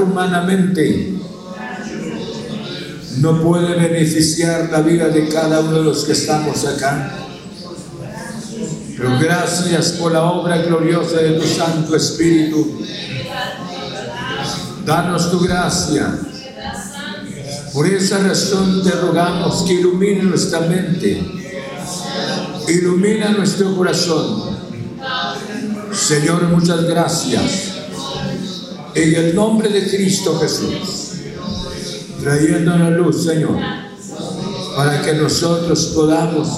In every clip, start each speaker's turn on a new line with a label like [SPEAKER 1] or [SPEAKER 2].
[SPEAKER 1] humanamente no puede beneficiar la vida de cada uno de los que estamos acá. Pero gracias por la obra gloriosa de tu Santo Espíritu. Danos tu gracia. Por esa razón te rogamos que ilumine nuestra mente, ilumina nuestro corazón. Señor, muchas gracias. En el nombre de Cristo Jesús, trayendo la luz, Señor, para que nosotros podamos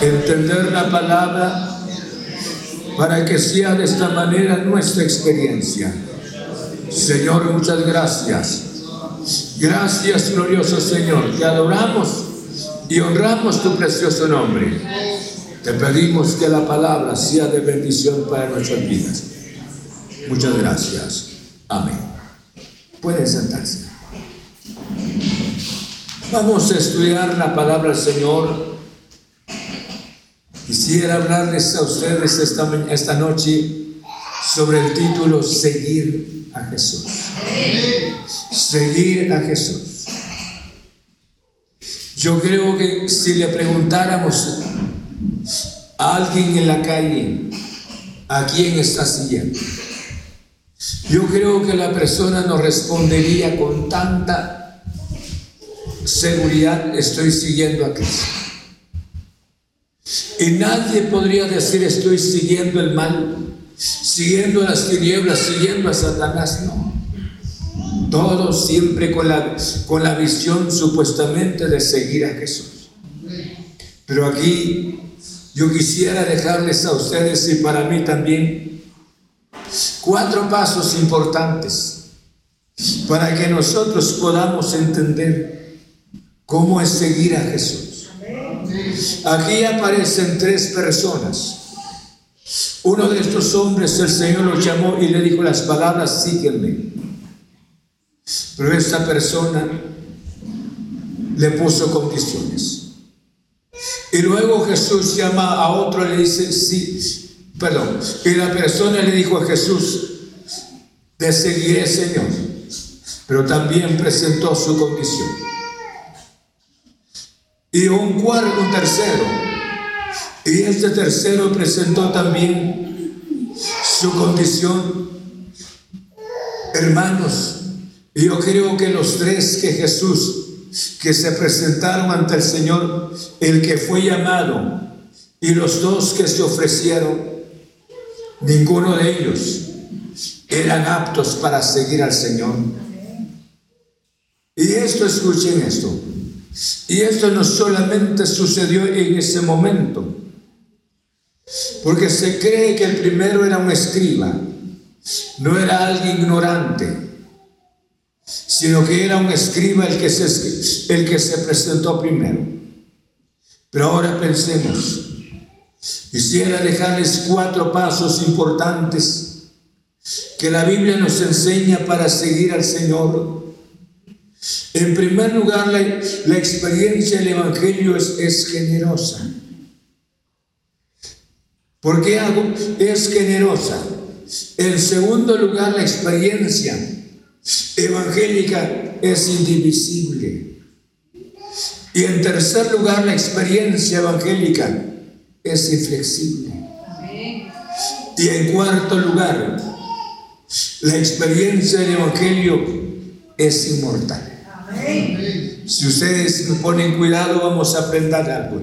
[SPEAKER 1] entender la palabra, para que sea de esta manera nuestra experiencia. Señor, muchas gracias. Gracias, glorioso Señor. Te adoramos y honramos tu precioso nombre. Te pedimos que la palabra sea de bendición para nuestras vidas. Muchas gracias. Amén. Pueden sentarse. Vamos a estudiar la palabra del Señor. Quisiera hablarles a ustedes esta, esta noche sobre el título Seguir a Jesús. Seguir a Jesús. Yo creo que si le preguntáramos a alguien en la calle, ¿a quién está siguiendo? Yo creo que la persona nos respondería con tanta seguridad, estoy siguiendo a Cristo. Y nadie podría decir estoy siguiendo el mal, siguiendo las tinieblas, siguiendo a Satanás, no. Todos siempre con la, con la visión supuestamente de seguir a Jesús. Pero aquí yo quisiera dejarles a ustedes y para mí también Cuatro pasos importantes para que nosotros podamos entender cómo es seguir a Jesús. Aquí aparecen tres personas. Uno de estos hombres el Señor lo llamó y le dijo las palabras, sígueme. Pero esta persona le puso condiciones. Y luego Jesús llama a otro y le dice, sí, Perdón. Y la persona le dijo a Jesús, te seguiré, Señor. Pero también presentó su condición. Y un cuarto, un tercero. Y este tercero presentó también su condición. Hermanos, yo creo que los tres que Jesús, que se presentaron ante el Señor, el que fue llamado y los dos que se ofrecieron, Ninguno de ellos eran aptos para seguir al Señor. Y esto, escuchen esto. Y esto no solamente sucedió en ese momento, porque se cree que el primero era un escriba, no era alguien ignorante, sino que era un escriba el que se, el que se presentó primero. Pero ahora pensemos, Quisiera dejarles cuatro pasos importantes que la Biblia nos enseña para seguir al Señor. En primer lugar, la, experiencia del Evangelio es, es generosa. ¿Por qué hago? Es generosa. En segundo lugar, la experiencia evangélica es indivisible. Y en tercer lugar, la experiencia evangélica es inflexible. Y en cuarto lugar, la experiencia del Evangelio es inmortal. Si ustedes me ponen cuidado, vamos a aprender algo.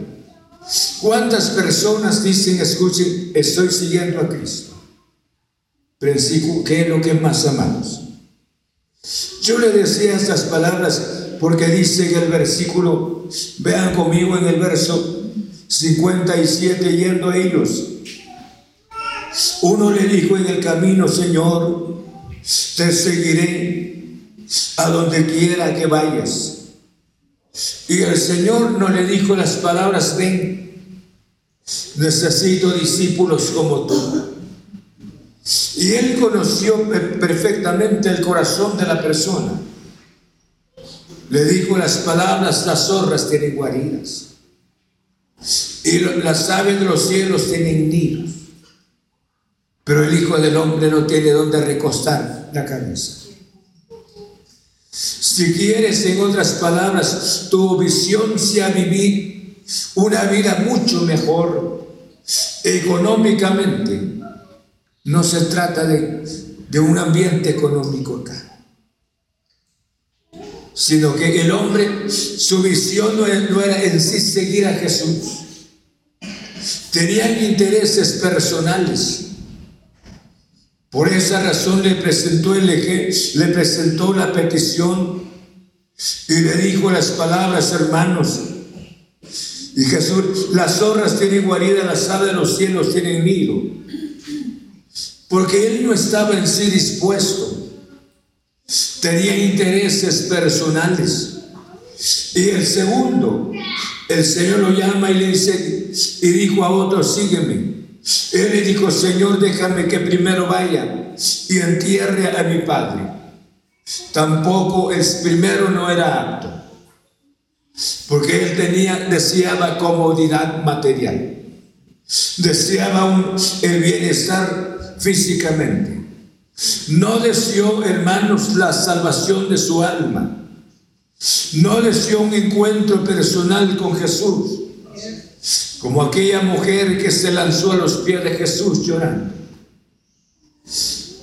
[SPEAKER 1] ¿Cuántas personas dicen, escuchen, estoy siguiendo a Cristo? Principio, ¿qué es lo que más amamos? Yo le decía estas palabras porque dice en el versículo, vean conmigo en el verso 57 yendo a ellos. Uno le dijo en el camino, Señor, te seguiré a donde quiera que vayas. Y el Señor no le dijo las palabras, ven, necesito discípulos como tú. Y él conoció perfectamente el corazón de la persona. Le dijo las palabras, las zorras tienen guaridas. Y las aves de los cielos tienen nidos. Pero el Hijo del Hombre no tiene donde recostar la cabeza. Si quieres, en otras palabras, tu visión sea vivir una vida mucho mejor económicamente. No se trata de, de un ambiente económico acá, sino que el hombre, su visión no era en sí seguir a Jesús. Tenían intereses personales. Por esa razón le presentó el le presentó la petición y le dijo las palabras, hermanos. Y Jesús, las zorras tienen guarida, las aves de los cielos tienen nido. Porque él no estaba en sí dispuesto. Tenía intereses personales. Y el segundo, el Señor lo llama y le dice, y dijo a otro, sígueme. Él le dijo, Señor, déjame que primero vaya y entierre a mi padre. Tampoco el primero no era apto, porque él tenía, deseaba comodidad material, deseaba el bienestar físicamente. No deseó, hermanos, la salvación de su alma. No deseó un encuentro personal con Jesús, como aquella mujer que se lanzó a los pies de Jesús llorando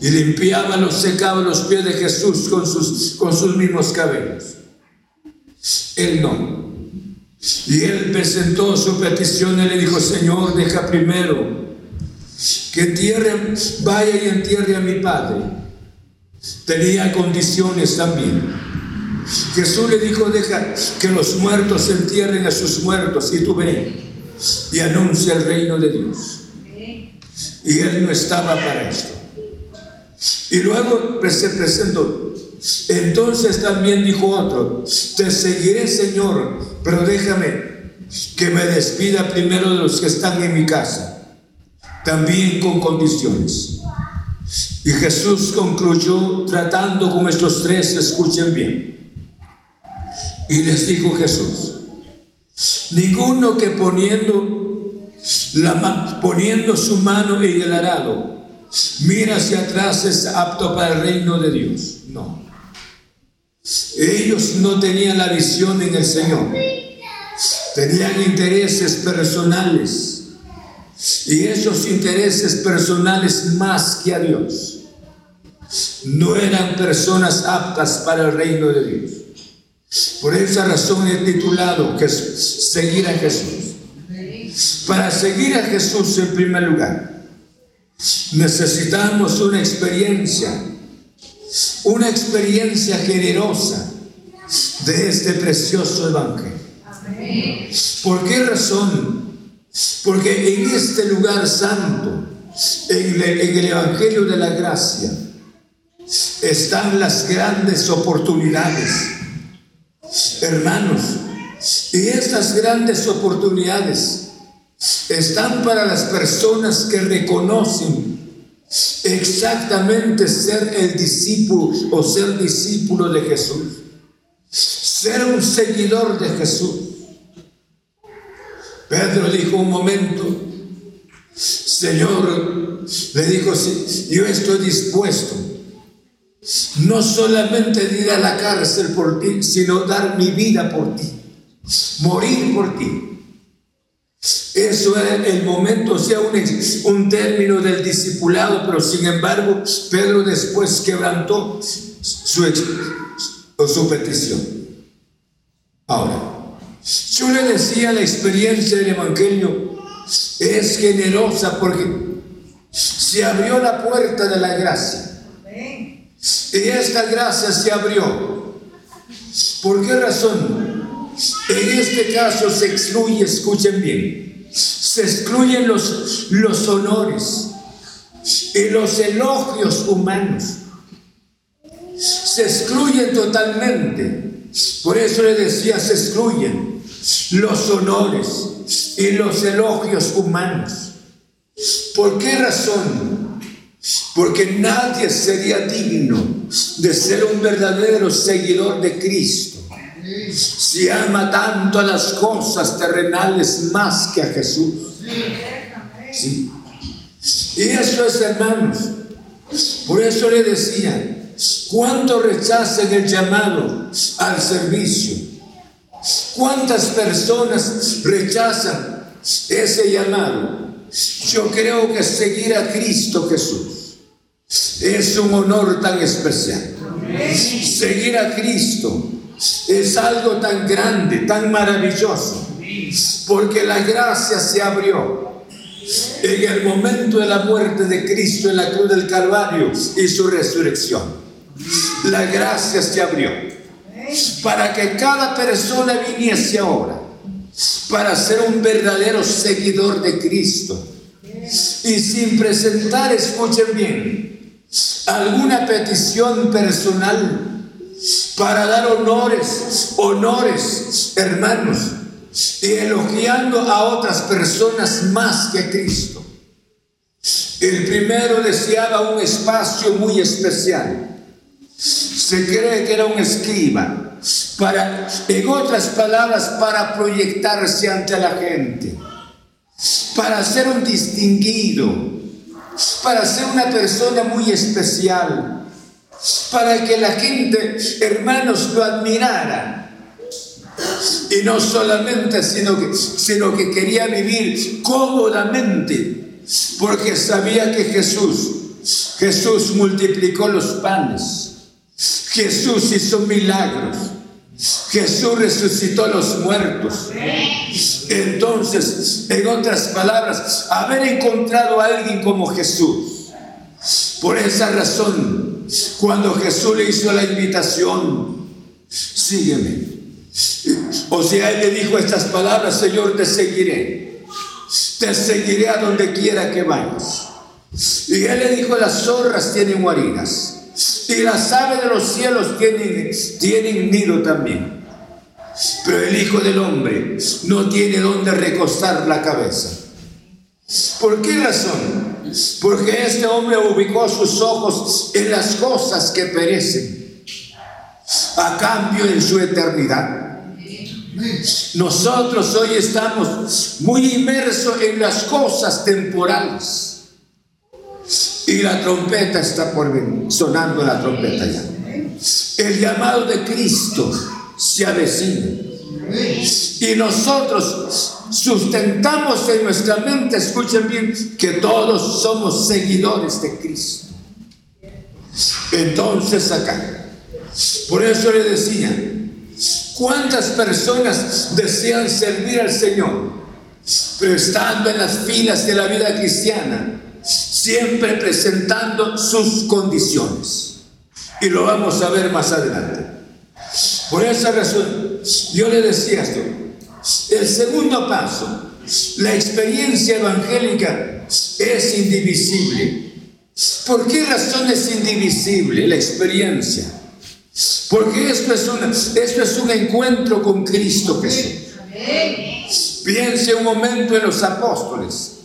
[SPEAKER 1] y limpiaba, los secaba los pies de Jesús con sus, con sus mismos cabellos. Él no. Y él presentó su petición y le dijo, Señor, deja primero que entierre, vaya y entierre a mi padre. Tenía condiciones también. Jesús le dijo, deja que los muertos entierren a sus muertos y tú ven y anuncia el reino de Dios. Y él no estaba para esto. Y luego se presentó. Entonces también dijo otro, te seguiré Señor, pero déjame que me despida primero de los que están en mi casa, también con condiciones. Y Jesús concluyó tratando con estos tres, escuchen bien. Y les dijo Jesús, ninguno que poniendo, la, poniendo su mano en el arado, mira hacia atrás es apto para el reino de Dios. No. Ellos no tenían la visión en el Señor. Tenían intereses personales. Y esos intereses personales más que a Dios. No eran personas aptas para el reino de Dios. Por esa razón he titulado que seguir a Jesús. Para seguir a Jesús en primer lugar Necesitamos una experiencia, una experiencia generosa de este precioso evangelio. ¿Por qué razón? Porque en este lugar santo, en el, evangelio de la gracia, están las grandes oportunidades. Hermanos, y estas grandes oportunidades están para las personas que reconocen exactamente ser el discípulo o ser discípulo de Jesús, ser un seguidor de Jesús. Pedro dijo un momento, Señor, le dijo, yo estoy dispuesto no solamente de ir a la cárcel por ti, sino dar mi vida por ti, morir por ti. Eso era el momento, o sea, un, un término del discipulado, pero sin embargo, Pedro después quebrantó su, su petición. Ahora, yo le decía, la experiencia del Evangelio es generosa porque se abrió la puerta de la gracia. Y esta gracia se abrió. ¿Por qué razón? En este caso se excluye, escuchen bien, se excluyen los, los honores y los elogios humanos. Se excluyen totalmente. Por eso le decía, se excluyen los honores y los elogios humanos. ¿Por qué razón? Porque nadie sería digno de ser un verdadero seguidor de Cristo si ama tanto a las cosas terrenales más que a Jesús. Y eso es, hermanos. Por eso le decía, ¿Cuánto rechazan el llamado al servicio? ¿Cuántas personas rechazan ese llamado? Yo creo que seguir a Cristo Jesús es un honor tan especial. Seguir a Cristo es algo tan grande, tan maravilloso, porque la gracia se abrió en el momento de la muerte de Cristo en la cruz del Calvario y su resurrección. La gracia se abrió para que cada persona viniese ahora para ser un verdadero seguidor de Cristo. Y sin presentar, escuchen bien, alguna petición personal para dar honores, honores, hermanos, y elogiando a otras personas más que Cristo. El primero deseaba un espacio muy especial. Se cree que era un escriba, para, en otras palabras, para proyectarse ante la gente, para ser un distinguido, para ser una persona muy especial, para que la gente, hermanos, lo admirara. Y no solamente, sino que, sino que quería vivir cómodamente, porque sabía que Jesús, Jesús multiplicó los panes, Jesús hizo milagros, Jesús resucitó a los muertos. Entonces, en otras palabras, haber encontrado a alguien como Jesús, por esa razón, cuando Jesús le hizo la invitación, sígueme o sea, él le dijo estas palabras, Señor, te seguiré. Te seguiré a donde quiera que vayas. Y él le dijo, las zorras tienen guaridas. Y las aves de los cielos tienen, tienen nido también. Pero el Hijo del Hombre no tiene donde recostar la cabeza. ¿Por qué razón? Porque este hombre ubicó sus ojos en las cosas que perecen, a cambio en su eternidad. Nosotros hoy estamos muy inmersos en las cosas temporales. Y la trompeta está por venir, sonando la trompeta ya. El llamado de Cristo se avecina. Y nosotros sustentamos en nuestra mente, escuchen bien, que todos somos seguidores de Cristo. Entonces acá, por eso le decía, ¿Cuántas personas desean servir al Señor? Pero estando en las filas de la vida cristiana, siempre presentando sus condiciones. Y lo vamos a ver más adelante. Por esa razón, yo le decía esto. El segundo paso, la experiencia evangélica es indivisible. ¿Por qué razón es indivisible la experiencia? Porque esto es, esto es un encuentro con Cristo Jesús. Piense un momento en los apóstoles.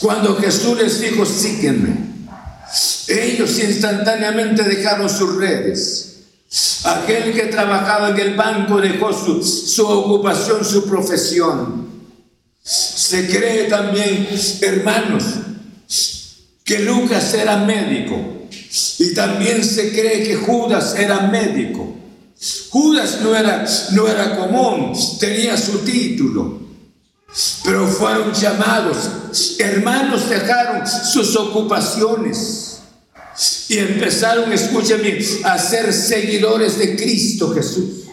[SPEAKER 1] Cuando Jesús les dijo, sígueme. Ellos instantáneamente dejaron sus redes. Aquel que trabajaba en el banco dejó su, su ocupación, su profesión. Se cree también, hermanos, que Lucas era médico. Y también se cree que Judas era médico. Judas no era, no era común, tenía su título. Pero fueron llamados. Hermanos dejaron sus ocupaciones. Y empezaron, escúcheme, a ser seguidores de Cristo Jesús.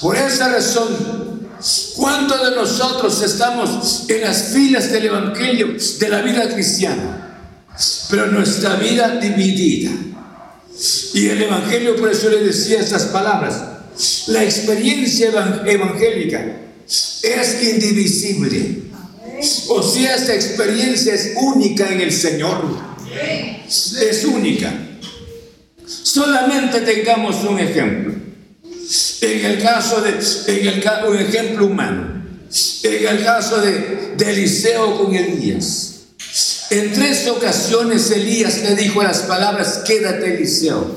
[SPEAKER 1] Por esa razón, ¿cuántos de nosotros estamos en las filas del Evangelio de la vida cristiana? pero nuestra vida dividida. Y el Evangelio, por eso le decía estas palabras, la experiencia evangélica es indivisible. O sea, esta experiencia es única en el Señor. Es única. Solamente tengamos un ejemplo. En el caso de, en el, un ejemplo humano. En el caso de, de Eliseo con Elías. En tres ocasiones Elías le dijo las palabras, quédate Eliseo.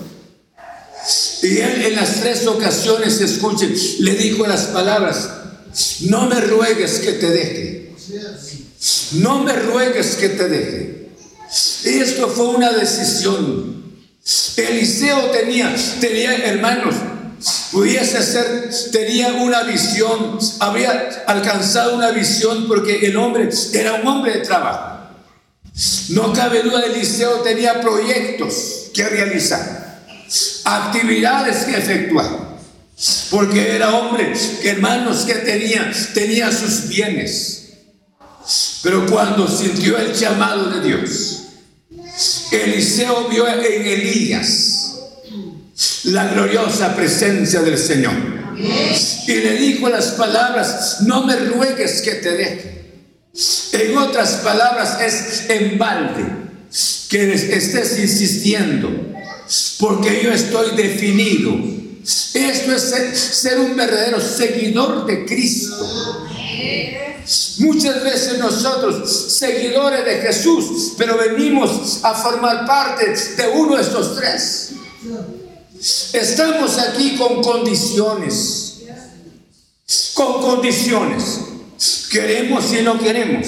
[SPEAKER 1] Y él en las tres ocasiones, escuchen, le dijo las palabras, no me ruegues que te deje. No me ruegues que te deje. Esto fue una decisión. Eliseo tenía, tenía hermanos, pudiese ser, tenía una visión, había alcanzado una visión porque el hombre era un hombre de trabajo. No cabe duda, Eliseo tenía proyectos que realizar, actividades que efectuar, porque era hombre, hermanos, que tenía, tenía sus bienes. Pero cuando sintió el llamado de Dios, Eliseo vio en Elías la gloriosa presencia del Señor. Y le dijo las palabras, no me ruegues que te deje. En otras palabras es en balde que estés insistiendo, porque yo estoy definido. Esto es ser, un verdadero seguidor de Cristo. Muchas veces nosotros, seguidores de Jesús, pero venimos a formar parte de uno de estos tres. Estamos aquí con condiciones. Con condiciones. Queremos y no queremos.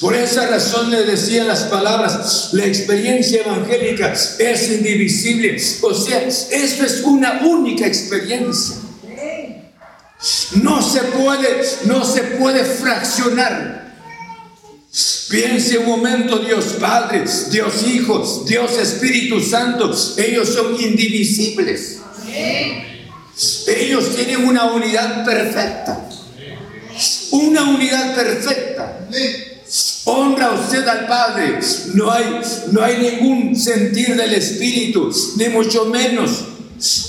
[SPEAKER 1] Por esa razón le decía las palabras, la experiencia evangélica es indivisible. O sea, esto es una única experiencia. No se puede, no se puede fraccionar. Piense un momento, Dios Padre, Dios Hijo, Dios Espíritu Santo, ellos son indivisibles. Ellos tienen una unidad perfecta. Una unidad perfecta. Honra usted al Padre. No hay, no hay ningún sentir del Espíritu, ni mucho menos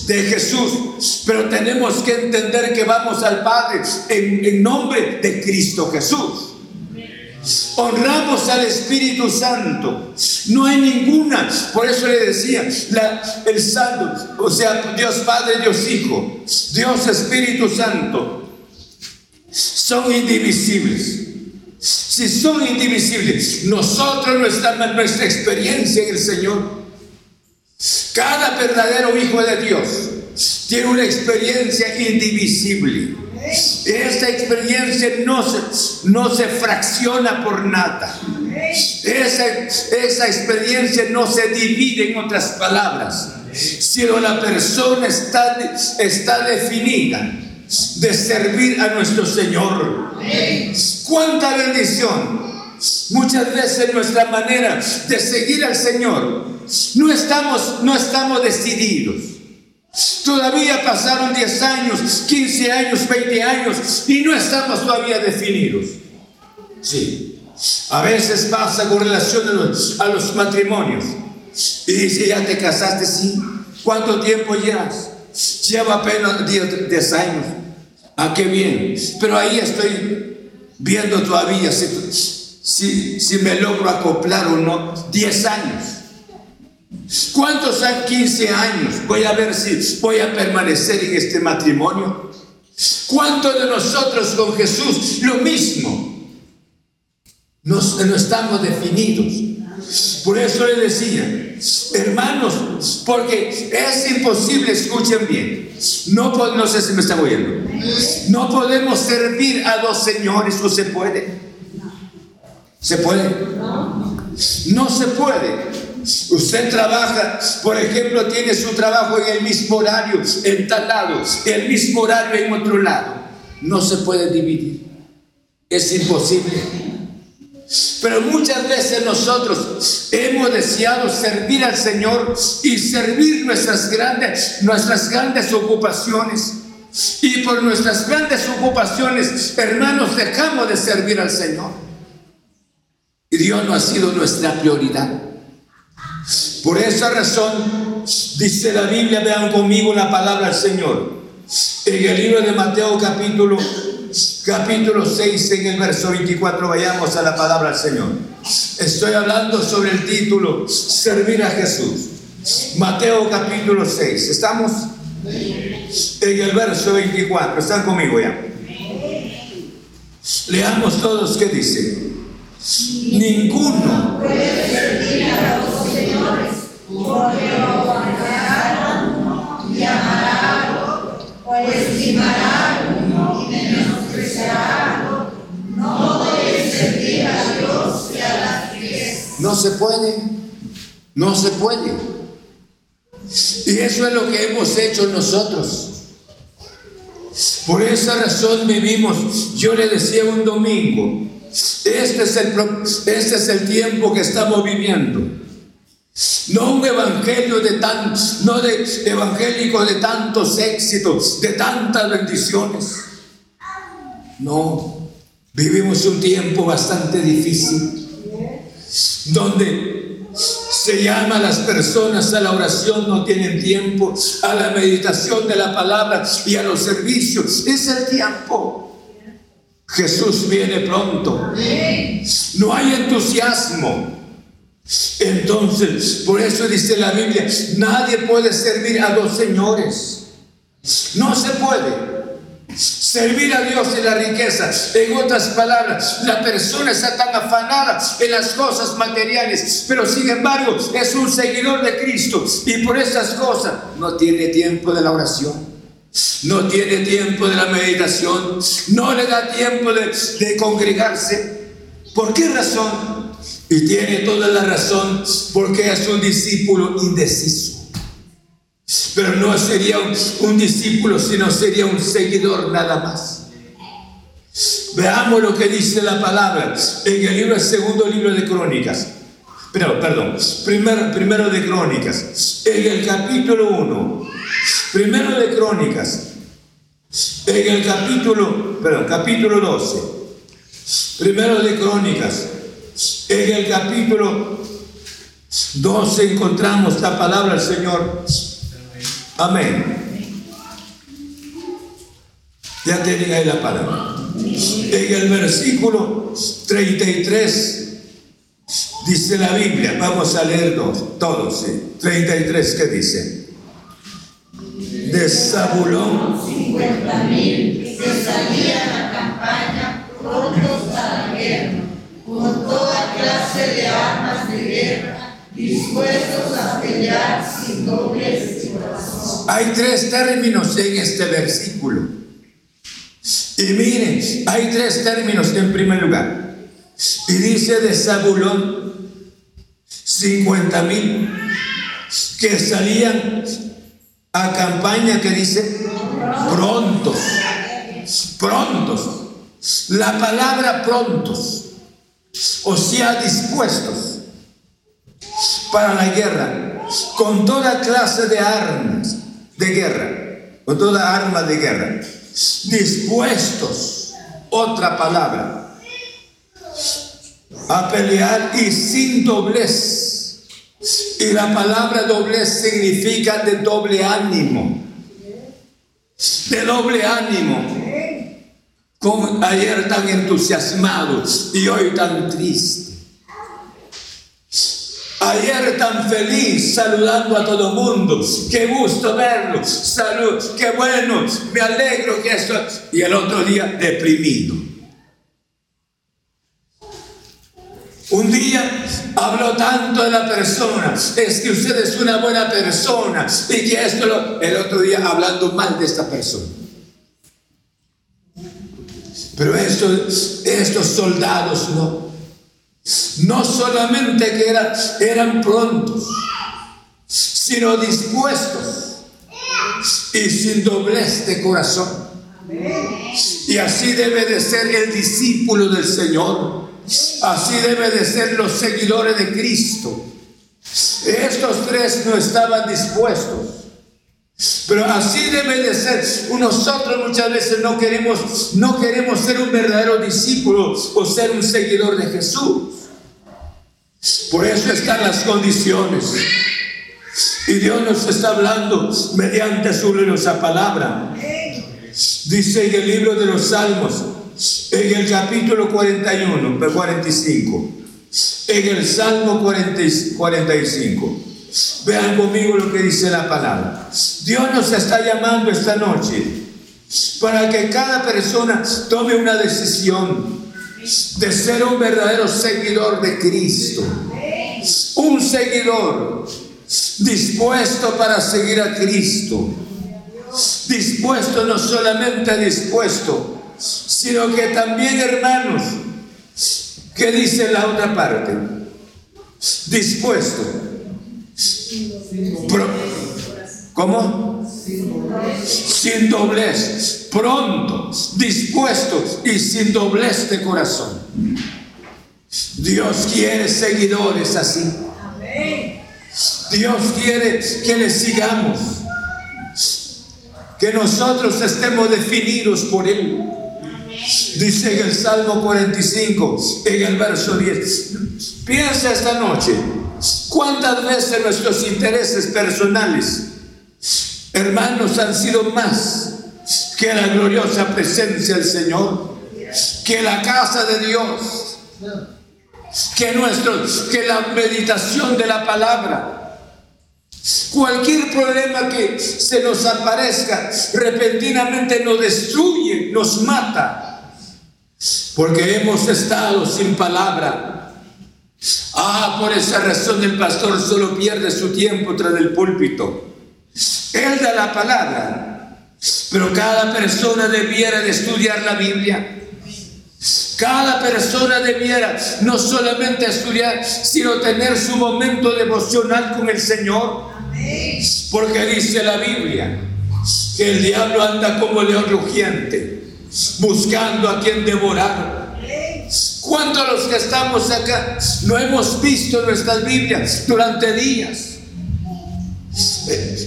[SPEAKER 1] de Jesús. Pero tenemos que entender que vamos al Padre en, nombre de Cristo Jesús. Honramos al Espíritu Santo. No hay ninguna. Por eso le decía, el Santo, o sea, Dios Padre, Dios Hijo, Dios Espíritu Santo, son indivisibles. Si son indivisibles, nosotros nuestra, nuestra experiencia en el Señor cada verdadero hijo de Dios tiene una experiencia indivisible. Esta experiencia no se, no se fracciona por nada. Esa, esa experiencia no se divide en otras palabras, sino la persona está, está definida de servir a nuestro Señor. ¡Cuánta bendición! Muchas veces nuestra manera de seguir al Señor no estamos, no estamos decididos. Todavía pasaron 10 años, 15 años, 20 años y no estamos todavía definidos. Sí. A veces pasa con relación a los, matrimonios. Y dice, ya te casaste, sí. ¿Cuánto tiempo llevas? Lleva apenas 10, años. Ah, qué bien. Pero ahí estoy viendo todavía si, si me logro acoplar o no. 10 años. ¿Cuántos han 15 años? Voy a ver si voy a permanecer en este matrimonio. ¿Cuántos de nosotros con Jesús lo mismo? Nos, no estamos definidos. Por eso le decía, hermanos, porque es imposible, escuchen bien, no, no sé si me están oyendo, no podemos servir a dos señores, no se puede. ¿Se puede? No se puede. Usted trabaja, por ejemplo, tiene su trabajo en el mismo horario, en tal lado, el mismo horario en otro lado. No se puede dividir. Es imposible. Pero muchas veces nosotros hemos deseado servir al Señor y servir nuestras grandes, nuestras grandes ocupaciones. Y por nuestras grandes ocupaciones, hermanos, dejamos de servir al Señor. Y Dios no ha sido nuestra prioridad. Por esa razón, dice la Biblia, vean conmigo la palabra del Señor. En el libro de Mateo capítulo, capítulo 6, en el verso 24, vayamos a la palabra del Señor. Estoy hablando sobre el título, Servir a Jesús. Mateo capítulo 6. ¿Estamos? En el verso 24. ¿Están conmigo ya? Leamos todos qué dice. Ninguno puede servir a los señores porque No se puede, no se puede. Y eso es lo que hemos hecho nosotros. Por esa razón vivimos. Yo le decía un domingo, este es el, este es el tiempo que estamos viviendo. No un evangelio de tan, no de evangélico de tantos éxitos, de tantas bendiciones. No, vivimos un tiempo bastante difícil, donde se llama a las personas a la oración, no tienen tiempo, a la meditación de la palabra y a los servicios. Es el tiempo. Jesús viene pronto. No hay entusiasmo. Entonces, por eso dice la Biblia, nadie puede servir a dos señores. No se puede. Servir a Dios en la riqueza. En otras palabras, la persona está tan afanada en las cosas materiales, pero sin embargo es un seguidor de Cristo y por esas cosas no tiene tiempo de la oración. No tiene tiempo de la meditación, no le da tiempo de, de congregarse. ¿Por qué razón? Y tiene toda la razón porque es un discípulo indeciso. Pero no sería un, discípulo, sino sería un seguidor nada más. Veamos lo que dice la palabra en el libro, segundo libro de Crónicas. Perdón, primero, primero de Crónicas, en el capítulo 1, primero de Crónicas, en el capítulo, perdón, capítulo 12, primero de Crónicas, en el capítulo 12 encontramos la palabra del Señor Amén. Ya tienen ahí la palabra. En el versículo 33 dice la Biblia, vamos a leerlo todos, ¿sí? 33, ¿qué dice? De Zabulón. 50 mil que salían a campaña prontos para la guerra, con toda clase de armas de guerra, dispuestos a pelear sin dobles hay tres términos en este versículo. Y miren, hay tres términos en primer lugar. Y dice de Zabulón 50 mil que salían a campaña que dice prontos, prontos. La palabra prontos, o sea, dispuestos para la guerra, con toda clase de armas de guerra, con toda arma de guerra, dispuestos, otra palabra, a pelear y sin doblez. Y la palabra doblez significa de doble ánimo, de doble ánimo. Como ayer tan entusiasmados y hoy tan tristes. Ayer tan feliz saludando a todo mundo. Qué gusto verlo. Salud. Qué bueno. Me alegro que esto. Y el otro día deprimido. Un día habló tanto de la persona, es que usted es una buena persona y que esto lo, el otro día hablando mal de esta persona. Pero estos, estos soldados no, no solamente que eran prontos, sino dispuestos y sin doblez de corazón. Y así debe de ser el discípulo del Señor. Así debe de ser los seguidores de Cristo. Estos tres no estaban dispuestos. Pero así debe de ser. Nosotros muchas veces no queremos, no queremos ser un verdadero discípulo o ser un seguidor de Jesús. Por eso están las condiciones. Y Dios nos está hablando mediante su gloriosa palabra. Dice en el libro de los Salmos, en el capítulo 41, 45, en el Salmo 45. Vean conmigo lo que dice la palabra. Dios nos está llamando esta noche para que cada persona tome una decisión de ser un verdadero seguidor de Cristo. Un seguidor dispuesto para seguir a Cristo. Dispuesto, no solamente dispuesto, sino que también, hermanos, ¿qué dice la otra parte? Dispuesto. ¿Cómo? Sin doblez. Pronto, dispuestos y sin doblez de corazón. Dios quiere seguidores así. Dios quiere que le sigamos. Que nosotros estemos definidos por Él. Dice en el Salmo 45, en el verso 10. Piensa esta noche, ¿cuántas veces nuestros intereses personales, hermanos, han sido más que la gloriosa presencia del Señor? Que la casa de Dios, que, nuestro, que la meditación de la palabra. Cualquier problema que se nos aparezca repentinamente nos destruye, nos mata, porque hemos estado sin palabra. Ah, por esa razón el pastor solo pierde su tiempo tras el púlpito. Él da la palabra, pero cada persona debiera de estudiar la Biblia cada persona debiera no solamente estudiar, sino tener su momento devocional con el Señor. Porque dice la Biblia que el diablo anda como león rugiente, buscando a quien devorar. ¿Cuántos los que estamos acá no hemos visto nuestras Biblias durante días?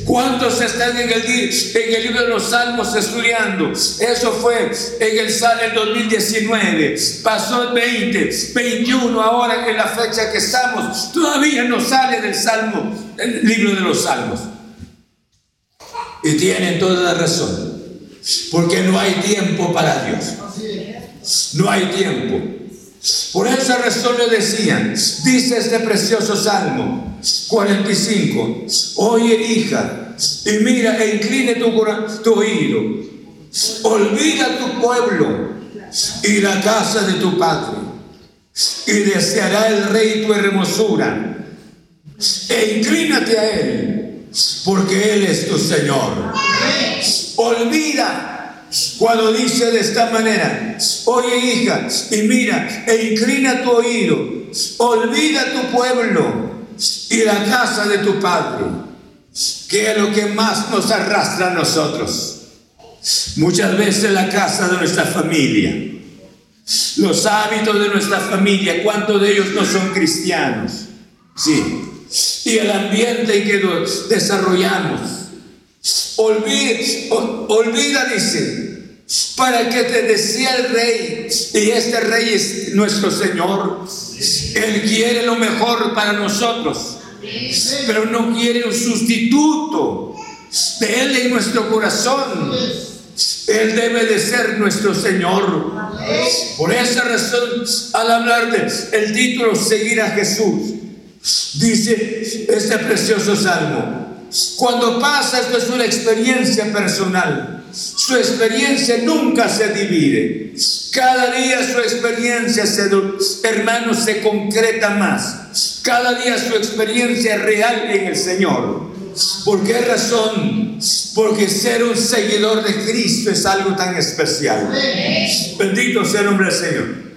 [SPEAKER 1] ¿Cuántos están en el, libro de los Salmos estudiando? Eso fue en el Salmo del 2019. Pasó el 20, 21, ahora en la fecha que estamos. Todavía no sale del Salmo, el libro de los Salmos. Y tienen toda la razón. Porque no hay tiempo para Dios. No hay tiempo. Por esa razón le decían, dice este precioso Salmo 45, oye hija, y mira e incline tu, tu oído, olvida tu pueblo y la casa de tu padre, y deseará el rey tu hermosura, e inclínate a él, porque él es tu Señor. Olvida cuando dice de esta manera, oye hija, y mira, e inclina tu oído, olvida tu pueblo y la casa de tu padre, que es lo que más nos arrastra a nosotros. Muchas veces la casa de nuestra familia, los hábitos de nuestra familia, ¿cuántos de ellos no son cristianos? Sí. Y el ambiente en que nos desarrollamos Olvida, dice, para que te decía el rey, y este rey es nuestro Señor. Él quiere lo mejor para nosotros, pero no quiere un sustituto de Él en nuestro corazón. Él debe de ser nuestro Señor. Por esa razón, al hablar del título Seguir a Jesús, dice este precioso salmo, cuando pasa, esto es una experiencia personal. Su experiencia nunca se divide. Cada día su experiencia, se, hermano, se concreta más. Cada día su experiencia es real en el Señor. ¿Por qué razón? Porque ser un seguidor de Cristo es algo tan especial. Bendito sea el nombre del Señor.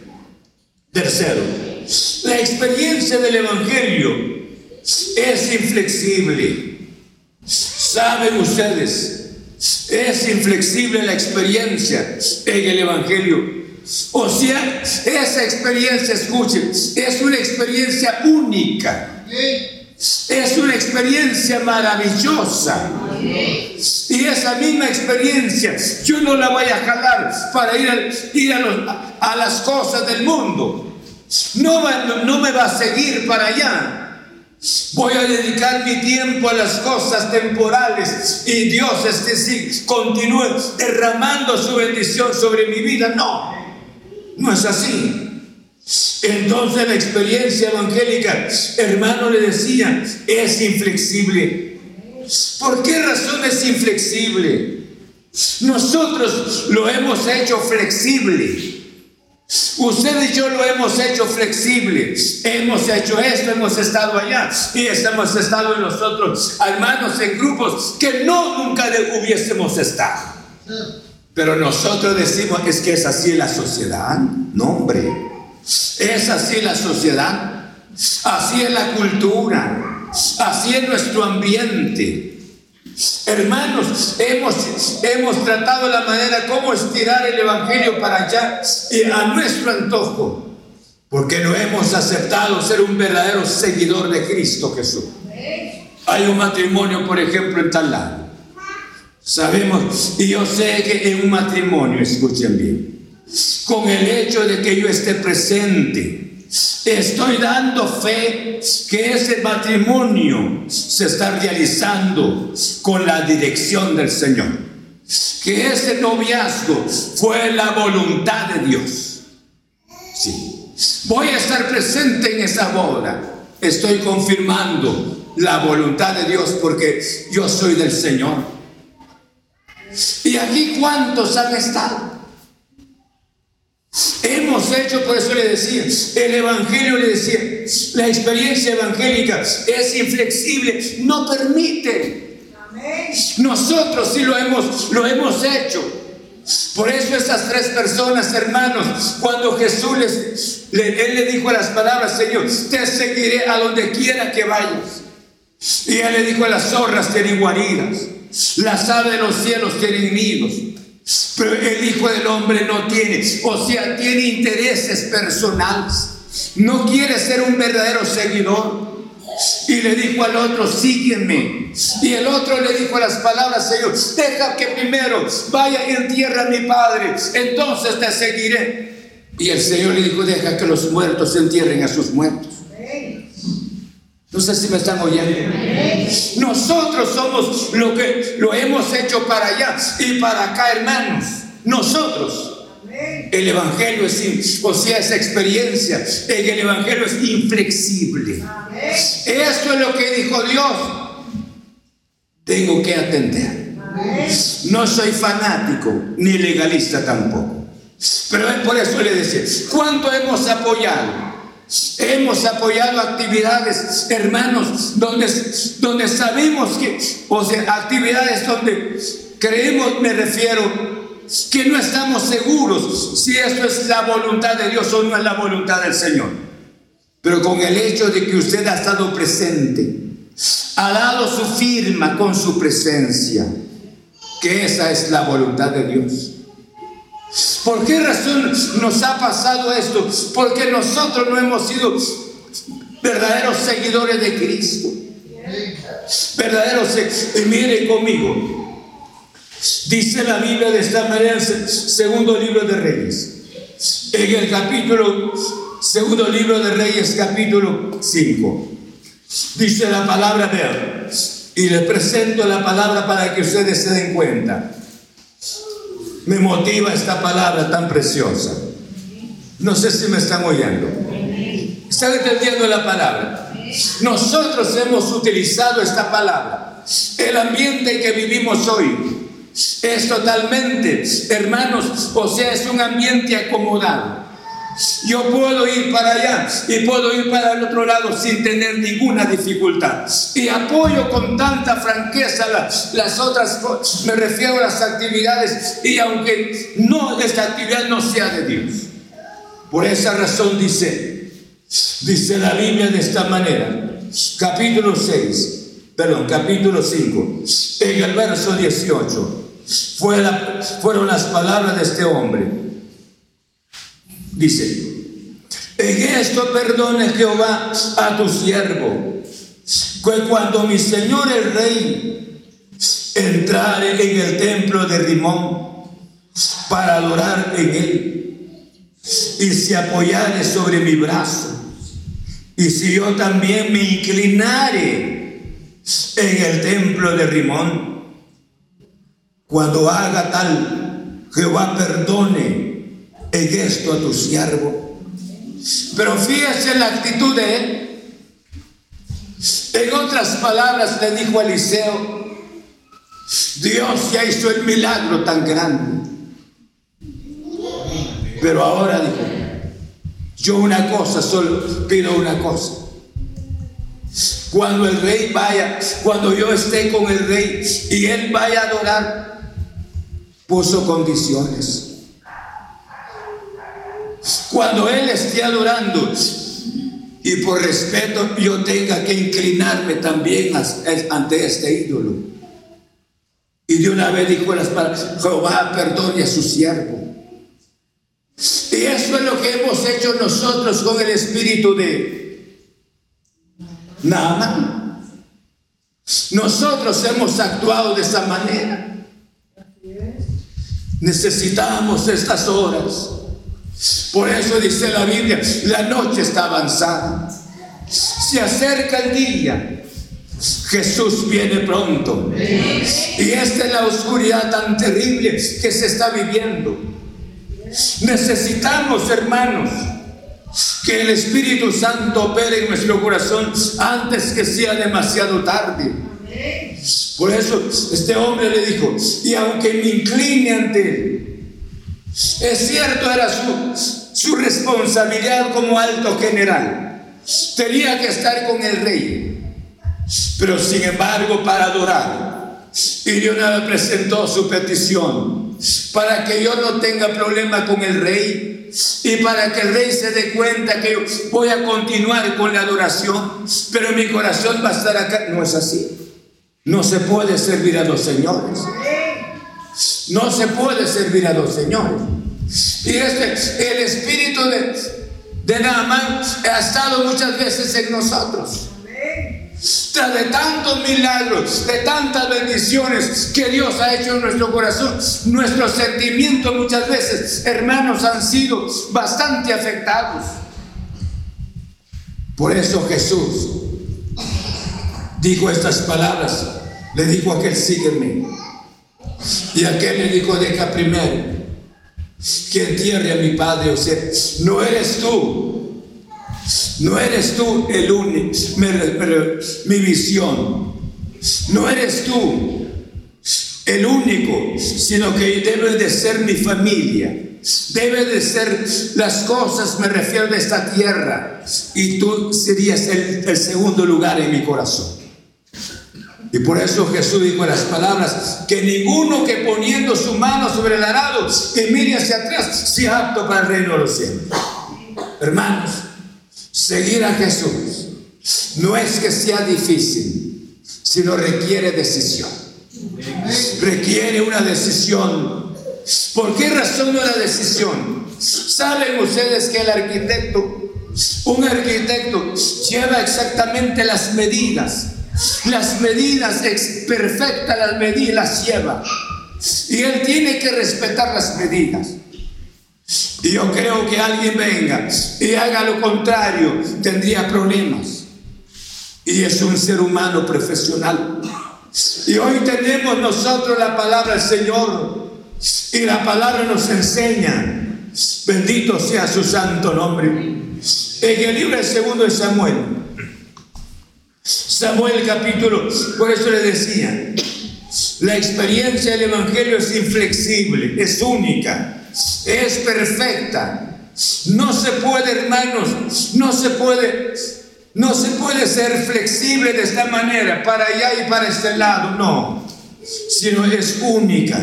[SPEAKER 1] Tercero, la experiencia del Evangelio es inflexible. Saben ustedes, es inflexible la experiencia en el Evangelio. O sea, esa experiencia, escuchen, es una experiencia única. Es una experiencia maravillosa. Y esa misma experiencia, yo no la voy a jalar para ir, a, ir a, las cosas del mundo. No, no me va a seguir para allá. Voy a dedicar mi tiempo a las cosas temporales y Dios este sí continúe derramando su bendición sobre mi vida. No, no es así. Entonces la experiencia evangélica, hermano le decía, es inflexible. ¿Por qué razón es inflexible? Nosotros lo hemos hecho flexible. Usted y yo lo hemos hecho flexible. Hemos hecho esto, hemos estado allá y hemos estado nosotros, hermanos, en grupos que no nunca hubiésemos estado. Pero nosotros decimos, es que es así la sociedad. No, hombre. Es así la sociedad. Así es la cultura. Así es nuestro ambiente. Hermanos, hemos, hemos tratado la manera como estirar el Evangelio para allá y a nuestro antojo, porque no hemos aceptado ser un verdadero seguidor de Cristo Jesús. Hay un matrimonio, por ejemplo, en tal lado. Sabemos, y yo sé que en un matrimonio, escuchen bien, con el hecho de que yo esté presente, Estoy dando fe que ese matrimonio se está realizando con la dirección del Señor. Que ese noviazgo fue la voluntad de Dios. Sí. Voy a estar presente en esa boda. Estoy confirmando la voluntad de Dios porque yo soy del Señor. ¿Y aquí cuántos han estado? Hemos hecho, por eso le decía, el Evangelio le decía, la experiencia evangélica es inflexible, no permite. Nosotros sí lo hemos, lo hemos hecho. Por eso esas tres personas, hermanos, cuando Jesús les, él le dijo las palabras, Señor, te seguiré a donde quiera que vayas. Y él le dijo, las zorras tienen guaridas, las aves de los cielos tienen nidos pero el Hijo del Hombre no tiene, o sea, tiene intereses personales. No quiere ser un verdadero seguidor. Y le dijo al otro, sígueme. Y el otro le dijo las palabras, Señor, deja que primero vaya y entierra a mi padre, entonces te seguiré. Y el Señor le dijo, deja que los muertos entierren a sus muertos. No sé si me están oyendo. Nosotros somos lo que lo hemos hecho para allá y para acá, hermanos. Nosotros. El Evangelio es, o sea, esa experiencia en el Evangelio es inflexible. Esto es lo que dijo Dios. Tengo que atender. No soy fanático ni legalista tampoco. Pero por eso le decía, ¿cuánto hemos apoyado? Hemos apoyado actividades, hermanos, donde, donde sabemos que, o sea, actividades donde creemos, me refiero, que no estamos seguros si esto es la voluntad de Dios o no es la voluntad del Señor. Pero con el hecho de que usted ha estado presente, ha dado su firma con su presencia, que esa es la voluntad de Dios. ¿Por qué razón nos ha pasado esto? Porque nosotros no hemos sido verdaderos seguidores de Cristo. Verdaderos Y mire conmigo. Dice la Biblia de esta manera segundo libro de Reyes. En el capítulo, segundo libro de Reyes, capítulo 5. Dice la palabra de él. Y le presento la palabra para que ustedes se den cuenta me motiva esta palabra tan preciosa. No sé si me están oyendo. ¿Están entendiendo la palabra? Nosotros hemos utilizado esta palabra. El ambiente en que vivimos hoy es totalmente, hermanos, o sea, es un ambiente acomodado. Yo puedo ir para allá y puedo ir para el otro lado sin tener ninguna dificultad. Y apoyo con tanta franqueza las, las otras, me refiero a las actividades, y aunque no, esta actividad no sea de Dios. Por esa razón dice, dice la Biblia de esta manera, capítulo 6, perdón, capítulo 5, en el verso 18, fueron las palabras de este hombre. Dice, en esto perdone Jehová a tu siervo, que cuando mi señor el rey entrare en el templo de Rimón para adorar en él y se apoyare sobre mi brazo, y si yo también me inclinare en el templo de Rimón, cuando haga tal, Jehová perdone en esto a tu siervo. Pero fíjese la actitud de él. En otras palabras le dijo Eliseo, Dios ya hizo el milagro tan grande. Pero ahora dijo, yo una cosa, solo pido una cosa. Cuando el rey vaya, cuando yo esté con el rey y él vaya a adorar, puso condiciones. Cuando Él esté adorando y por respeto yo tenga que inclinarme también ante este ídolo. Y de una vez dijo las palabras, Jehová perdone a su siervo. Y eso es lo que hemos hecho nosotros con el espíritu de Naaman. Nosotros hemos actuado de esa manera. Necesitamos estas horas. Por eso dice la Biblia, la noche está avanzada. Se acerca el día Jesús viene pronto. Y esta es la oscuridad tan terrible que se está viviendo. Necesitamos, hermanos, que el Espíritu Santo opere en nuestro corazón antes que sea demasiado tarde. Por eso este hombre le dijo, y aunque me incline ante él, es cierto, era su, responsabilidad como alto general. Tenía que estar con el rey. Pero sin embargo, para adorar, y Dios nada presentó su petición para que yo no tenga problema con el rey y para que el rey se dé cuenta que yo voy a continuar con la adoración, pero mi corazón va a estar acá. No es así. No se puede servir a los señores. No se puede servir a los señores. Y este, el espíritu de, de ha estado muchas veces en nosotros de tantos milagros, de tantas bendiciones que Dios ha hecho en nuestro corazón, nuestros sentimientos muchas veces, hermanos, han sido bastante afectados. Por eso Jesús dijo estas palabras, le dijo a aquel, sígueme. Y aquel le dijo, deja primero que entierre a mi padre, o sea, no eres tú no eres tú el único, mi visión. No eres tú el único, sino que debe de ser mi familia. Debe de ser las cosas, me refiero a esta tierra. Y tú serías el, el segundo lugar en mi corazón. Y por eso Jesús dijo las palabras, que ninguno que poniendo su mano sobre el arado y mire hacia atrás sea apto para el reino de los cielos. Hermanos, Seguir a Jesús no es que sea difícil, sino requiere decisión. Requiere una decisión. ¿Por qué razón una decisión? Saben ustedes que el arquitecto, un arquitecto lleva exactamente las medidas. Las medidas perfectas, las medidas las lleva. Y él tiene que respetar las medidas. Y yo creo que alguien venga y haga lo contrario, tendría problemas. Y es un ser humano profesional. Y hoy tenemos nosotros la palabra del Señor. Y la palabra nos enseña. Bendito sea su santo nombre. En el libro segundo de Samuel. Samuel capítulo, por eso le decía, la experiencia del Evangelio es inflexible, es única es perfecta. No se puede, hermanos, no se puede, no se puede ser flexible de esta manera, para allá y para este lado, no, sino es única,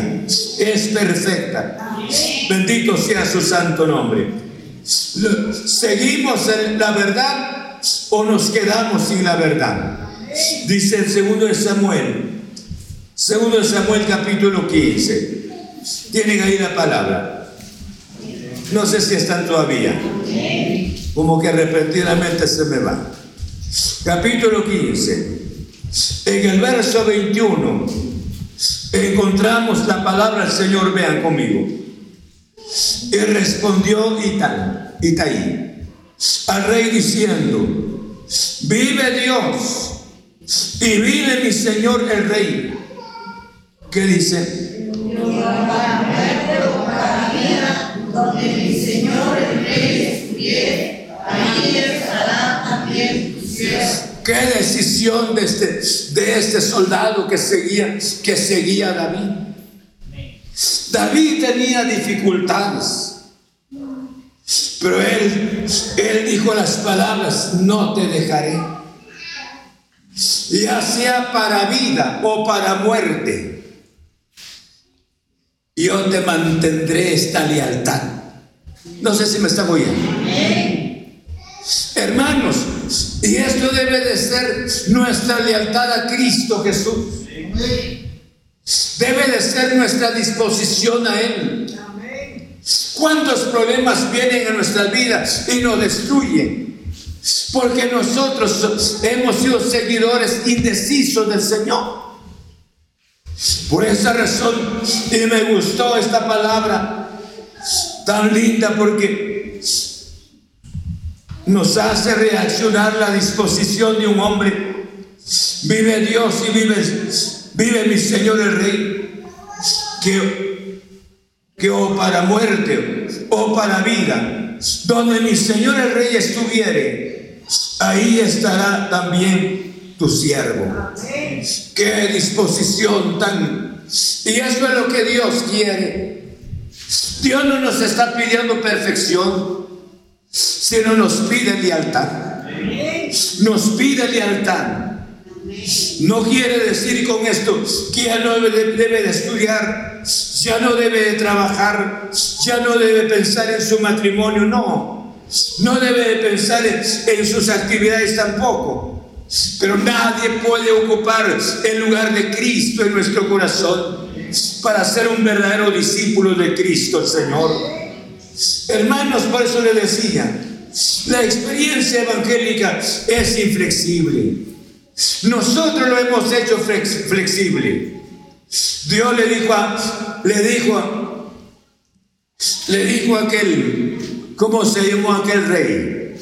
[SPEAKER 1] es perfecta. Bendito sea su santo nombre. ¿Seguimos la verdad o nos quedamos sin la verdad? Dice el segundo de Samuel, segundo de Samuel capítulo 15. Tienen ahí la palabra. No sé si están todavía. Como que repentinamente se me va. Capítulo 15. En el verso 21 encontramos la palabra del Señor, vean conmigo. Y respondió Itaí al rey diciendo, vive Dios y vive mi Señor el rey. ¿Qué dice? donde mi Señor Qué decisión de este, de este soldado que seguía, que seguía a David. David tenía dificultades, pero él, él dijo las palabras, no te dejaré. Ya sea para vida o para muerte yo te mantendré esta lealtad. No sé si me está oyendo. Hermanos, y esto debe de ser nuestra lealtad a Cristo Jesús. debe de ser nuestra disposición a Él. ¿Cuántos problemas vienen a nuestras vidas y nos destruyen? Porque nosotros hemos sido seguidores indecisos del Señor. Por esa razón, y me gustó esta palabra tan linda porque nos hace reaccionar la disposición de un hombre. Vive Dios y vive, vive mi Señor el Rey, que, que o para muerte o para vida, donde mi Señor el Rey estuviere, ahí estará también tu siervo. Qué disposición tan... Y eso es lo que Dios quiere. Dios no nos está pidiendo perfección, sino nos pide lealtad. Nos pide lealtad. No quiere decir con esto que ya no debe, de estudiar, ya no debe de trabajar, ya no debe pensar en su matrimonio, no. No debe de pensar en sus actividades tampoco. Pero nadie puede ocupar el lugar de Cristo en nuestro corazón para ser un verdadero discípulo de Cristo el Señor. Hermanos, por eso le decía, la experiencia evangélica es inflexible. Nosotros lo hemos hecho flexible. Dios le dijo a, le dijo a, le dijo a aquel, ¿cómo se llamó aquel rey?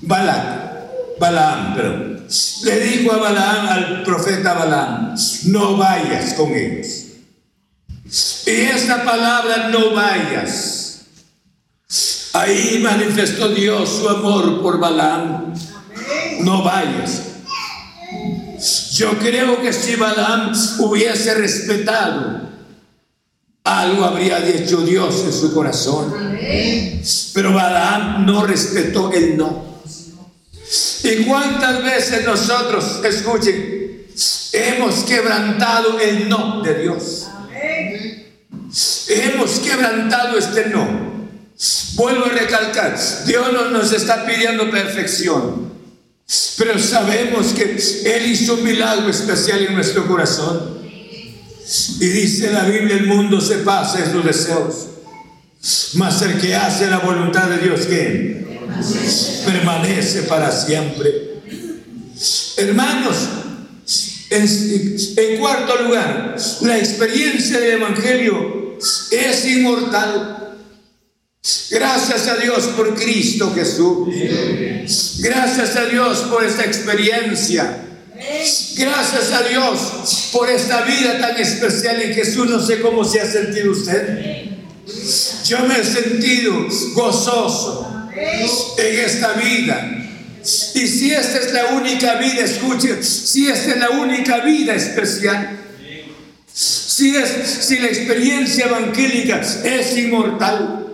[SPEAKER 1] Balaam, Balaam, pero le dijo a Balaam, al profeta Balaam, no vayas con ellos. Y esta palabra, no vayas, ahí manifestó Dios su amor por Balaam. No vayas. Yo creo que si Balaam hubiese respetado, algo habría dicho Dios en su corazón. Pero Balaam no respetó el no. ¿Y cuántas veces nosotros, escuchen, hemos quebrantado el no de Dios? Hemos quebrantado este no. Vuelvo a recalcar, Dios no nos está pidiendo perfección, pero sabemos que Él hizo un milagro especial en nuestro corazón. Y dice la Biblia, el mundo se pasa en sus deseos, mas el que hace la voluntad de Dios, ¿qué? permanece para siempre. Hermanos, en, cuarto lugar, la experiencia del Evangelio es inmortal. Gracias a Dios por Cristo Jesús. Gracias a Dios por esta experiencia. Gracias a Dios por esta vida tan especial en Jesús. No sé cómo se ha sentido usted. Yo me he sentido gozoso, en esta vida. Y si esta es la única vida, escuche, si esta es la única vida especial, si, es, si la experiencia evangélica es inmortal,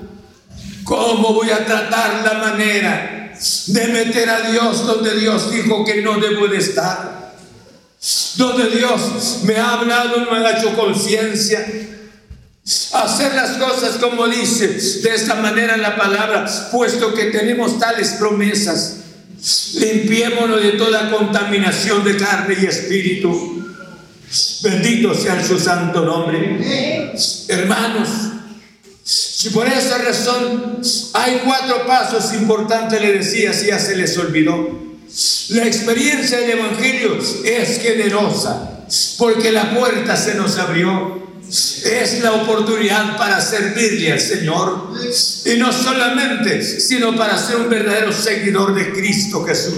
[SPEAKER 1] ¿cómo voy a tratar la manera de meter a Dios donde Dios dijo que no debo de estar? Donde Dios me ha hablado, y me ha hecho conciencia Hacer las cosas como dice de esta manera la palabra, puesto que tenemos tales promesas. Limpiémonos de toda contaminación de carne y espíritu. Bendito sea su santo nombre. Hermanos, si por esa razón hay cuatro pasos importantes, le decía, si ya se les olvidó. La experiencia del Evangelio es generosa, porque la puerta se nos abrió. Es la oportunidad para servirle al Señor. Y no solamente, sino para ser un verdadero seguidor de Cristo Jesús.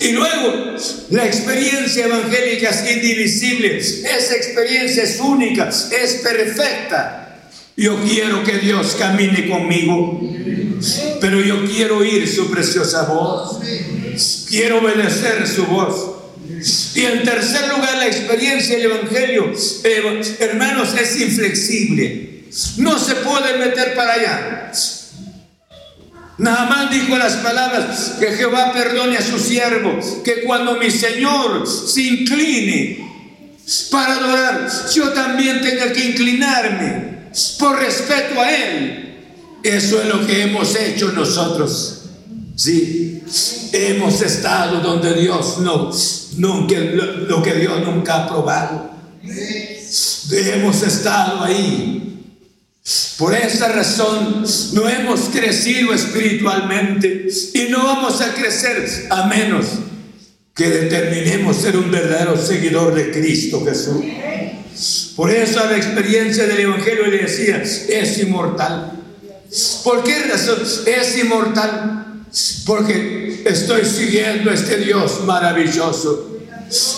[SPEAKER 1] Y luego, la experiencia evangélica es indivisible. Esa experiencia es única, es perfecta. Yo quiero que Dios camine conmigo. Pero yo quiero oír su preciosa voz. Quiero obedecer su voz. Y en tercer lugar, la experiencia del Evangelio, eh, hermanos, es inflexible. No se puede meter para allá. Nada más dijo las palabras que Jehová perdone a su siervo, que cuando mi Señor se incline para adorar, yo también tenga que inclinarme por respeto a Él. Eso es lo que hemos hecho nosotros. Sí, hemos estado donde Dios no, nunca, lo que Dios nunca ha probado. hemos estado ahí. Por esa razón no hemos crecido espiritualmente y no vamos a crecer a menos que determinemos ser un verdadero seguidor de Cristo Jesús. Por eso la experiencia del Evangelio le decía, es inmortal. ¿Por qué razón? Es inmortal. Porque estoy siguiendo a este Dios maravilloso.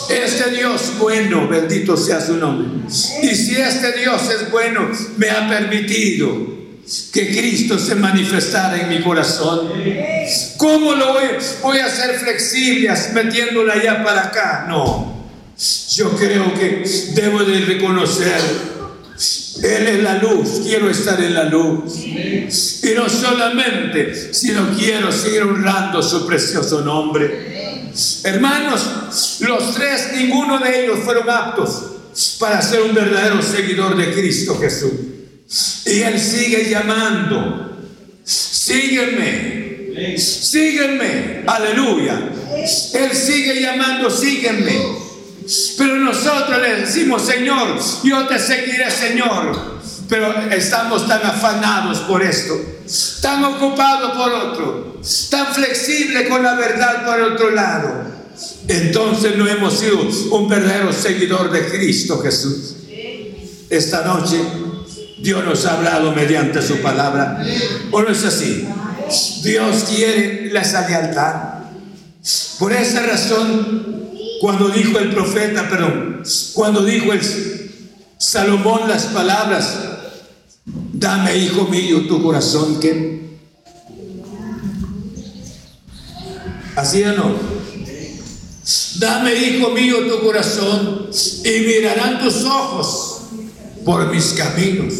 [SPEAKER 1] Este Dios bueno, bendito sea su nombre. Y si este Dios es bueno, me ha permitido que Cristo se manifestara en mi corazón. ¿Cómo lo voy, a hacer flexible metiéndolo allá para acá? No. Yo creo que debo de reconocer él es la luz, quiero estar en la luz. Y no solamente, sino quiero seguir honrando su precioso nombre. Hermanos, los tres, ninguno de ellos fueron aptos para ser un verdadero seguidor de Cristo Jesús. Y Él sigue llamando, sígueme, sígueme, aleluya. Él sigue llamando, sígueme. Pero nosotros le decimos, Señor, yo te seguiré, Señor. Pero estamos tan afanados por esto, tan ocupados por otro, tan flexibles con la verdad por otro lado. Entonces no hemos sido un verdadero seguidor de Cristo Jesús. Esta noche Dios nos ha hablado mediante su palabra. ¿O no es así? Dios quiere esa lealtad. Por esa razón cuando dijo el profeta, perdón, cuando dijo el Salomón las palabras, dame, hijo mío, tu corazón que... ¿Así o no? Dame, hijo mío, tu corazón y mirarán tus ojos por mis caminos.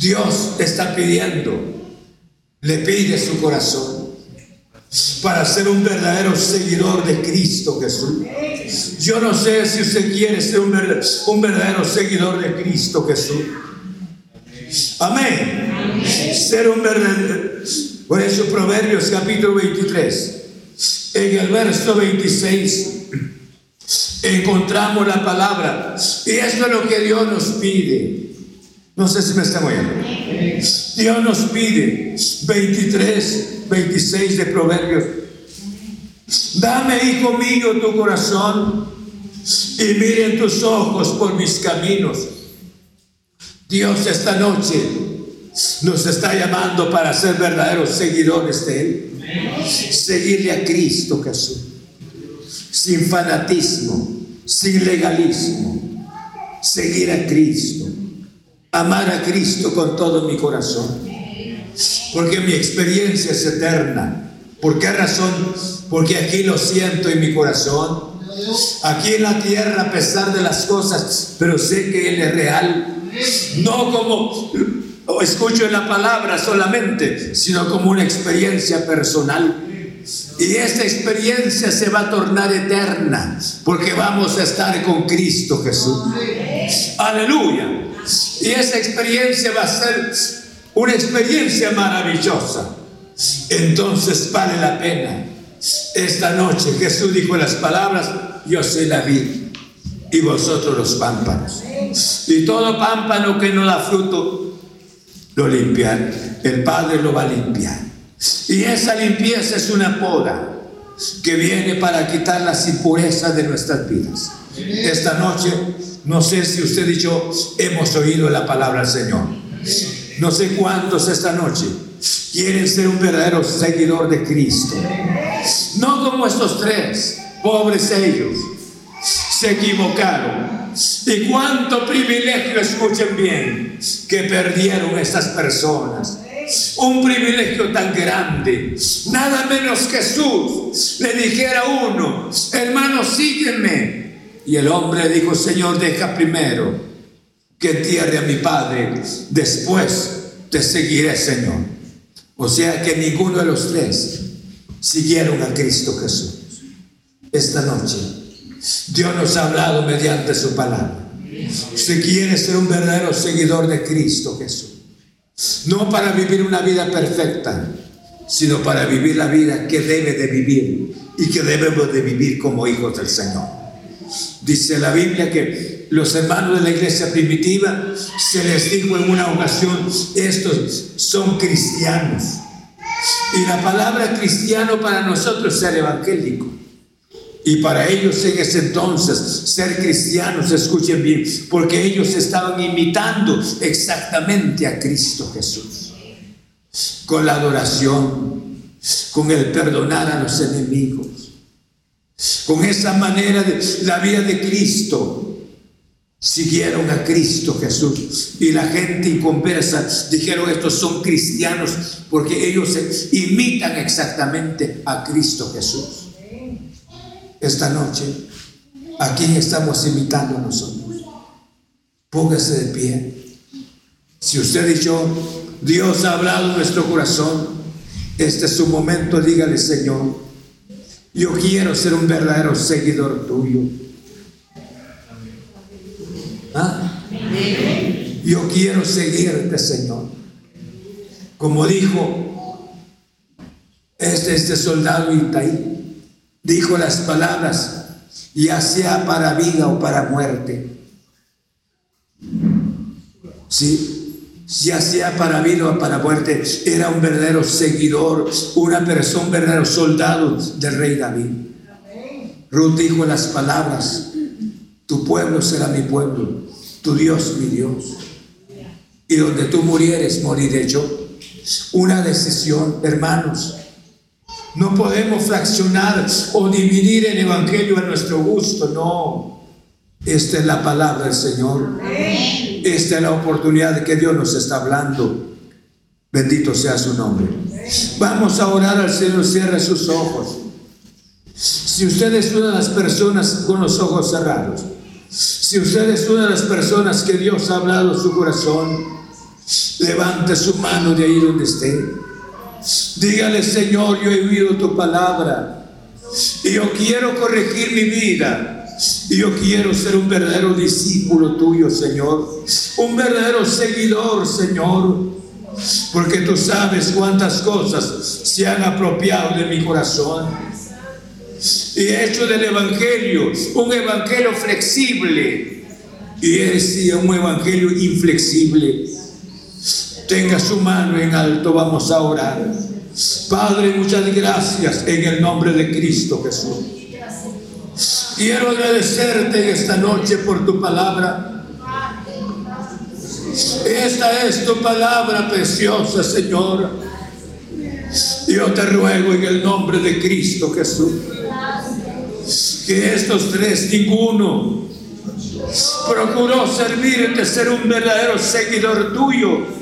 [SPEAKER 1] Dios te está pidiendo, le pide su corazón para ser un verdadero seguidor de Cristo Jesús. Yo no sé si usted quiere ser un, verdadero seguidor de Cristo Jesús. Amén. Ser un verdadero. Por eso Proverbios capítulo 23, en el verso 26, encontramos la palabra. Y esto es lo que Dios nos pide. No sé si me está oyendo. Dios nos pide 23, 26 de Proverbios. Dame, hijo mío, tu corazón y miren tus ojos por mis caminos. Dios esta noche nos está llamando para ser verdaderos seguidores de Él. Seguirle a Cristo Jesús. Sin fanatismo, sin legalismo. Seguir a Cristo amar a Cristo con todo mi corazón. Porque mi experiencia es eterna. ¿Por qué razón? Porque aquí lo siento en mi corazón. Aquí en la tierra, a pesar de las cosas, pero sé que Él es real. No como escucho en la palabra solamente, sino como una experiencia personal. Y esta experiencia se va a tornar eterna, porque vamos a estar con Cristo Jesús. Aleluya. Y esa experiencia va a ser una experiencia maravillosa. Entonces vale la pena. Esta noche Jesús dijo las palabras, yo soy la vid y vosotros los pámpanos. Y todo pámpano que no da fruto, lo limpian. El Padre lo va a limpiar. Y esa limpieza es una poda que viene para quitar las impurezas de nuestras vidas. Esta noche no sé si usted y yo hemos oído la palabra del Señor. No sé cuántos esta noche quieren ser un verdadero seguidor de Cristo. No como estos tres, pobres ellos, se equivocaron. Y cuánto privilegio, escuchen bien, que perdieron estas personas. Un privilegio tan grande. Nada menos Jesús le dijera a uno, hermano, sígueme y el hombre dijo, Señor, deja primero que entierre a mi padre, después te seguiré, Señor. O sea que ninguno de los tres siguieron a Cristo Jesús. Esta noche Dios nos ha hablado mediante su palabra. Si quiere ser un verdadero seguidor de Cristo Jesús, no para vivir una vida perfecta, sino para vivir la vida que debe de vivir y que debemos de vivir como hijos del Señor. Dice la Biblia que los hermanos de la iglesia primitiva se les dijo en una ocasión, estos son cristianos. Y la palabra cristiano para nosotros es ser evangélico. Y para ellos en ese entonces ser cristianos, escuchen bien, porque ellos estaban imitando exactamente a Cristo Jesús. Con la adoración, con el perdonar a los enemigos, con esa manera de la vida de Cristo. Siguieron a Cristo Jesús y la gente inconversa dijeron estos son cristianos porque ellos imitan exactamente a Cristo Jesús esta noche, ¿a quién estamos imitando nosotros? Póngase de pie. Si usted y yo, Dios ha hablado en nuestro corazón, este es su momento, dígale, Señor, yo quiero ser un verdadero seguidor tuyo. ¿Ah? Yo quiero seguirte, Señor. Como dijo este, este soldado Itaí, dijo las palabras, ya sea para vida o para muerte. Sí, ya sea para vida o para muerte, era un verdadero seguidor, una persona, verdadero soldado del rey David. Ruth dijo las palabras, tu pueblo será mi pueblo, tu Dios mi Dios. Y donde tú murieres, moriré yo. Una decisión, hermanos, no podemos fraccionar o dividir el Evangelio a nuestro gusto, no. Esta es la palabra del Señor. Esta es la oportunidad de que Dios nos está hablando. Bendito sea su nombre. Vamos a orar al Señor, cierre sus ojos. Si usted es una de las personas con los ojos cerrados, si usted es una de las personas que Dios ha hablado su corazón, levante su mano de ahí donde esté. Dígale, Señor, yo he oído tu palabra y yo quiero corregir mi vida. Y yo quiero ser un verdadero discípulo tuyo, Señor. Un verdadero seguidor, Señor. Porque tú sabes cuántas cosas se han apropiado de mi corazón. Y he hecho del Evangelio un Evangelio flexible. Y es un Evangelio inflexible. Tenga su mano en alto, vamos a orar. Padre, muchas gracias en el nombre de Cristo Jesús. Quiero agradecerte esta noche por tu palabra. Esta es tu palabra preciosa, Señor. Yo te ruego en el nombre de Cristo Jesús que estos tres, ninguno, procuró servirte, ser un verdadero seguidor tuyo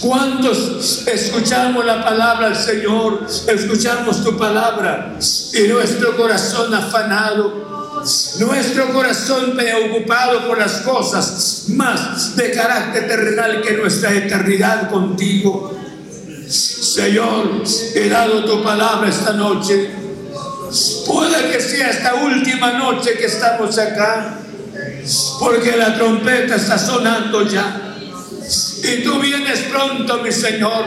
[SPEAKER 1] ¿Cuántos escuchamos la palabra del Señor? Escuchamos tu palabra y nuestro corazón afanado, nuestro corazón preocupado por las cosas más de carácter terrenal que nuestra eternidad contigo. Señor, he dado tu palabra esta noche. Puede que sea esta última noche que estamos acá, porque la trompeta está sonando ya. Y tú vienes pronto, mi Señor.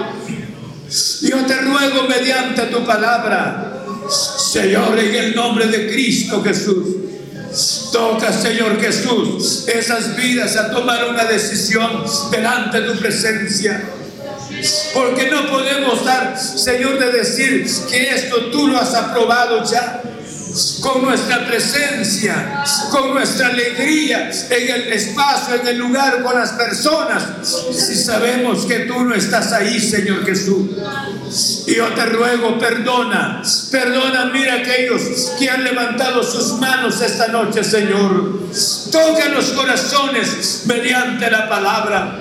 [SPEAKER 1] Yo te ruego mediante tu palabra, Señor, en el nombre de Cristo Jesús. Toca, Señor Jesús, esas vidas a tomar una decisión delante de tu presencia. Porque no podemos dar, Señor, de decir que esto tú lo has aprobado ya con nuestra presencia, con nuestra alegría en el espacio, en el lugar, con las personas, si sabemos que tú no estás ahí, Señor Jesús. Y yo te ruego, perdona, perdona, mira aquellos que han levantado sus manos esta noche, Señor. Toca los corazones mediante la palabra.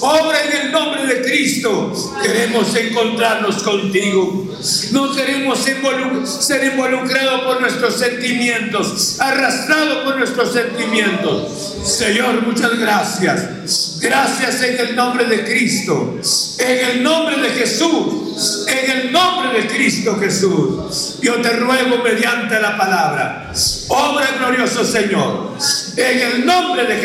[SPEAKER 1] Obra en el nombre de Cristo. Queremos encontrarnos contigo. No queremos ser involucrados por nuestros sentimientos, arrastrados por nuestros sentimientos. Señor, muchas gracias. Gracias en el nombre de Cristo. En el nombre de Jesús. En el nombre de Cristo Jesús. Yo te ruego mediante la palabra. Obra glorioso Señor. En el nombre de Jesús.